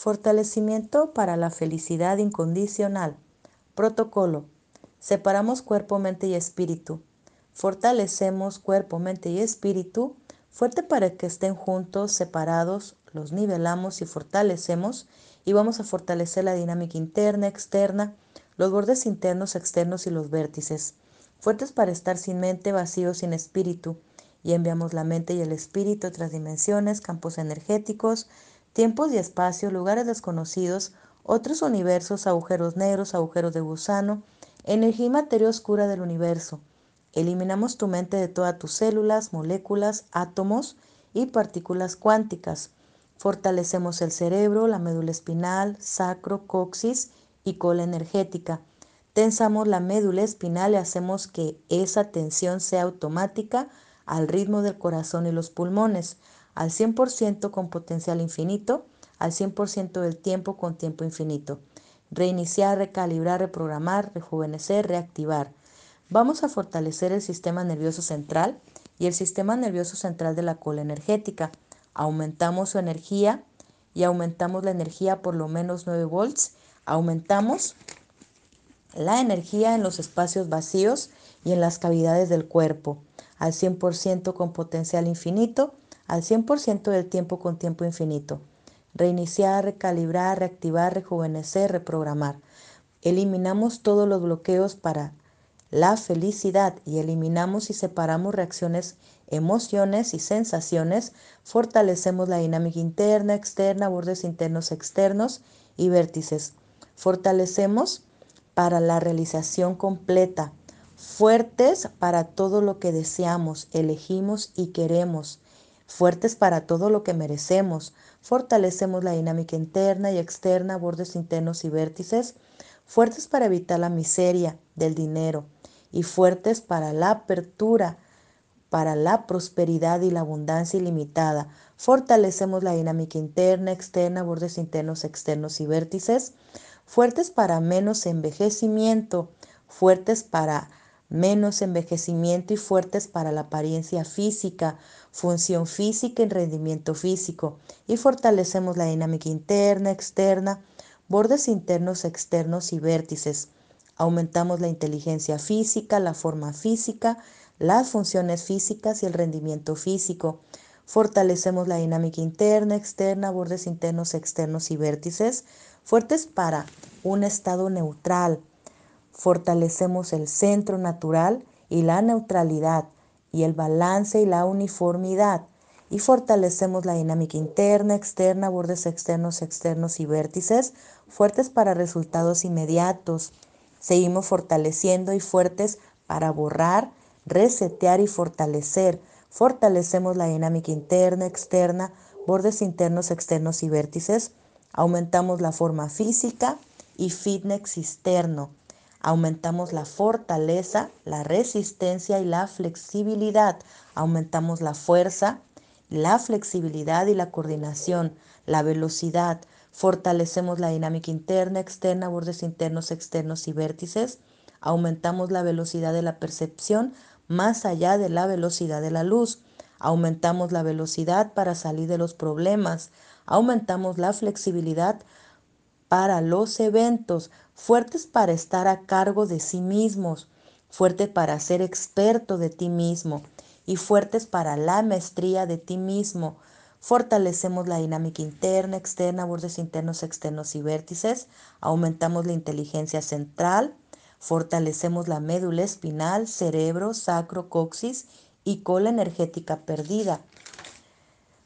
Fortalecimiento para la felicidad incondicional. Protocolo. Separamos cuerpo, mente y espíritu. Fortalecemos cuerpo, mente y espíritu. Fuerte para que estén juntos, separados. Los nivelamos y fortalecemos. Y vamos a fortalecer la dinámica interna, externa, los bordes internos, externos y los vértices. Fuertes para estar sin mente, vacíos, sin espíritu. Y enviamos la mente y el espíritu a otras dimensiones, campos energéticos, tiempos y espacios, lugares desconocidos, otros universos, agujeros negros, agujeros de gusano, energía y materia oscura del universo. Eliminamos tu mente de todas tus células, moléculas, átomos y partículas cuánticas. Fortalecemos el cerebro, la médula espinal, sacro, coxis y cola energética. Tensamos la médula espinal y hacemos que esa tensión sea automática al ritmo del corazón y los pulmones al 100% con potencial infinito, al 100% del tiempo con tiempo infinito. Reiniciar, recalibrar, reprogramar, rejuvenecer, reactivar. Vamos a fortalecer el sistema nervioso central y el sistema nervioso central de la cola energética. Aumentamos su energía y aumentamos la energía por lo menos 9 volts. Aumentamos la energía en los espacios vacíos y en las cavidades del cuerpo al 100% con potencial infinito al 100% del tiempo con tiempo infinito. Reiniciar, recalibrar, reactivar, rejuvenecer, reprogramar. Eliminamos todos los bloqueos para la felicidad y eliminamos y separamos reacciones, emociones y sensaciones. Fortalecemos la dinámica interna, externa, bordes internos, externos y vértices. Fortalecemos para la realización completa, fuertes para todo lo que deseamos, elegimos y queremos fuertes para todo lo que merecemos. Fortalecemos la dinámica interna y externa, bordes internos y vértices, fuertes para evitar la miseria del dinero y fuertes para la apertura, para la prosperidad y la abundancia ilimitada. Fortalecemos la dinámica interna, externa, bordes internos, externos y vértices, fuertes para menos envejecimiento, fuertes para menos envejecimiento y fuertes para la apariencia física, función física y rendimiento físico. Y fortalecemos la dinámica interna, externa, bordes internos, externos y vértices. Aumentamos la inteligencia física, la forma física, las funciones físicas y el rendimiento físico. Fortalecemos la dinámica interna, externa, bordes internos, externos y vértices, fuertes para un estado neutral, fortalecemos el centro natural y la neutralidad y el balance y la uniformidad y fortalecemos la dinámica interna, externa, bordes externos, externos y vértices fuertes para resultados inmediatos. Seguimos fortaleciendo y fuertes para borrar, resetear y fortalecer. Fortalecemos la dinámica interna, externa, bordes internos, externos y vértices. Aumentamos la forma física y fitness externo. Aumentamos la fortaleza, la resistencia y la flexibilidad. Aumentamos la fuerza, la flexibilidad y la coordinación, la velocidad. Fortalecemos la dinámica interna, externa, bordes internos, externos y vértices. Aumentamos la velocidad de la percepción más allá de la velocidad de la luz. Aumentamos la velocidad para salir de los problemas. Aumentamos la flexibilidad para los eventos, fuertes para estar a cargo de sí mismos, fuerte para ser experto de ti mismo y fuertes para la maestría de ti mismo. Fortalecemos la dinámica interna, externa, bordes internos, externos y vértices. Aumentamos la inteligencia central. Fortalecemos la médula espinal, cerebro, sacro, coxis y cola energética perdida.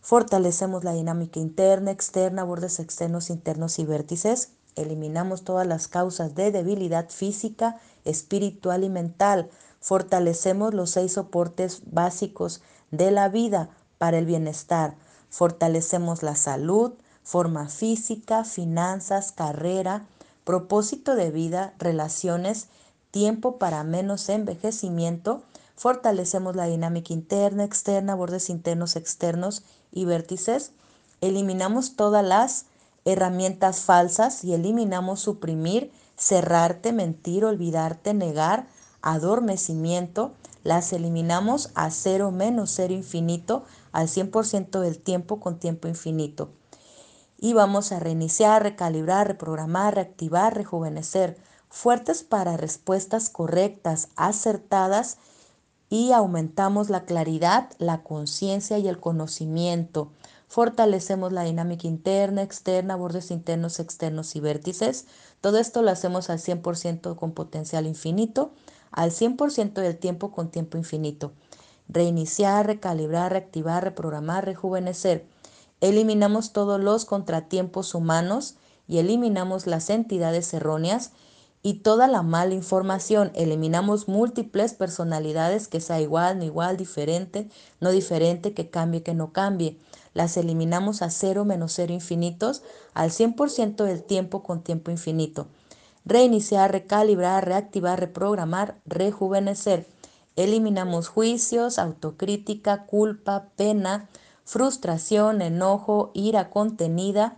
Fortalecemos la dinámica interna, externa, bordes externos, internos y vértices. Eliminamos todas las causas de debilidad física, espiritual y mental. Fortalecemos los seis soportes básicos de la vida para el bienestar. Fortalecemos la salud, forma física, finanzas, carrera, propósito de vida, relaciones, tiempo para menos envejecimiento. Fortalecemos la dinámica interna, externa, bordes internos, externos y vértices, eliminamos todas las herramientas falsas y eliminamos suprimir, cerrarte, mentir, olvidarte, negar, adormecimiento, las eliminamos a cero menos cero infinito al 100% del tiempo con tiempo infinito. y vamos a reiniciar, recalibrar, reprogramar, reactivar, rejuvenecer, fuertes para respuestas correctas, acertadas y aumentamos la claridad, la conciencia y el conocimiento. Fortalecemos la dinámica interna, externa, bordes internos, externos y vértices. Todo esto lo hacemos al 100% con potencial infinito, al 100% del tiempo con tiempo infinito. Reiniciar, recalibrar, reactivar, reprogramar, rejuvenecer Eliminamos todos los contratiempos humanos y eliminamos las entidades erróneas y toda la mala información. Eliminamos múltiples personalidades que sea igual, no igual, diferente, no diferente, que cambie, que no cambie. Las eliminamos a cero menos cero infinitos al 100% del tiempo con tiempo infinito. Reiniciar, recalibrar, reactivar, reprogramar, rejuvenecer. Eliminamos juicios, autocrítica, culpa, pena, frustración, enojo, ira contenida,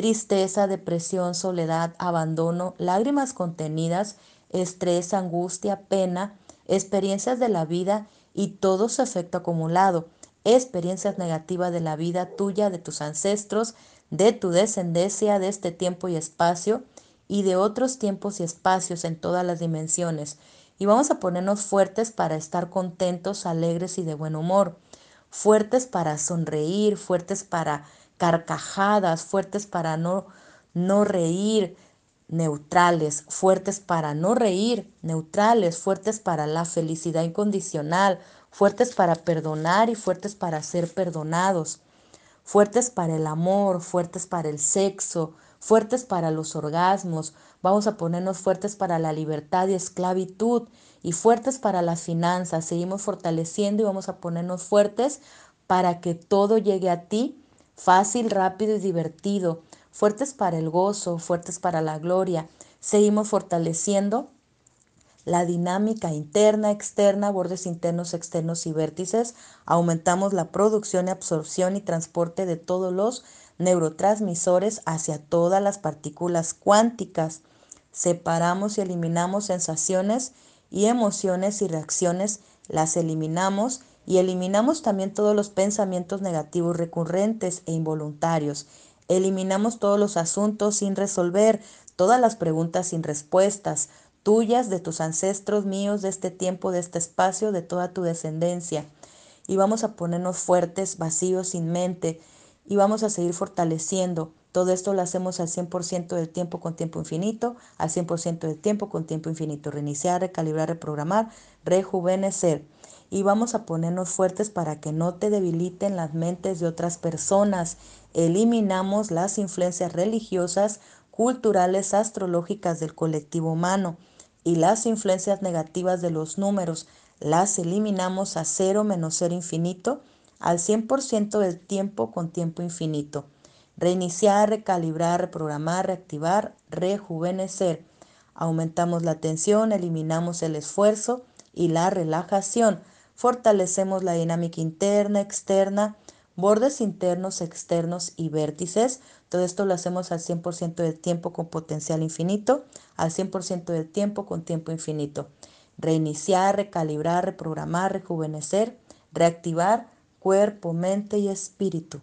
tristeza, depresión, soledad, abandono, lágrimas contenidas, estrés, angustia, pena, experiencias de la vida y todo su efecto acumulado, experiencias negativas de la vida tuya, de tus ancestros, de tu descendencia, de este tiempo y espacio y de otros tiempos y espacios en todas las dimensiones. Y vamos a ponernos fuertes para estar contentos, alegres y de buen humor fuertes para sonreír, fuertes para carcajadas, fuertes para no, no reír, neutrales, fuertes para no reír, neutrales, fuertes para la felicidad incondicional, fuertes para perdonar y fuertes para ser perdonados, fuertes para el amor, fuertes para el sexo, fuertes para los orgasmos, vamos a ponernos fuertes para la libertad y esclavitud y fuertes para las finanzas. Seguimos fortaleciendo y vamos a ponernos fuertes para que todo llegue a ti fácil, rápido y divertido. Fuertes para el gozo, fuertes para la gloria. Seguimos fortaleciendo la dinámica interna, externa, bordes internos, externos y vértices. Aumentamos la producción absorción y transporte de todos los neurotransmisores hacia todas las partículas cuánticas. Separamos y eliminamos sensaciones y emociones y reacciones, las eliminamos y eliminamos también todos los pensamientos negativos recurrentes e involuntarios. Eliminamos todos los asuntos sin resolver, todas las preguntas sin respuestas, tuyas, de tus ancestros, míos, de este tiempo, de este espacio, de toda tu descendencia. Y vamos a ponernos fuertes, vacíos, sin mente, y vamos a seguir fortaleciendo. Todo esto lo hacemos al 100% del tiempo con tiempo infinito, al 100% del tiempo con tiempo infinito. Reiniciar, recalibrar, reprogramar, rejuvenecer. Y vamos a ponernos fuertes para que no te debiliten las mentes de otras personas. Eliminamos las influencias religiosas, culturales, astrológicas del colectivo humano y las influencias negativas de los números. Las eliminamos a cero menos cero infinito al 100% del tiempo con tiempo infinito. Reiniciar, recalibrar, reprogramar, reactivar, rejuvenecer. Aumentamos la tensión, eliminamos el esfuerzo y la relajación. Fortalecemos la dinámica interna, externa, bordes internos, externos y vértices. Todo esto lo hacemos al 100% del tiempo con potencial infinito, al 100% del tiempo con tiempo infinito. Reiniciar, recalibrar, reprogramar, rejuvenecer, reactivar, cuerpo, mente y espíritu.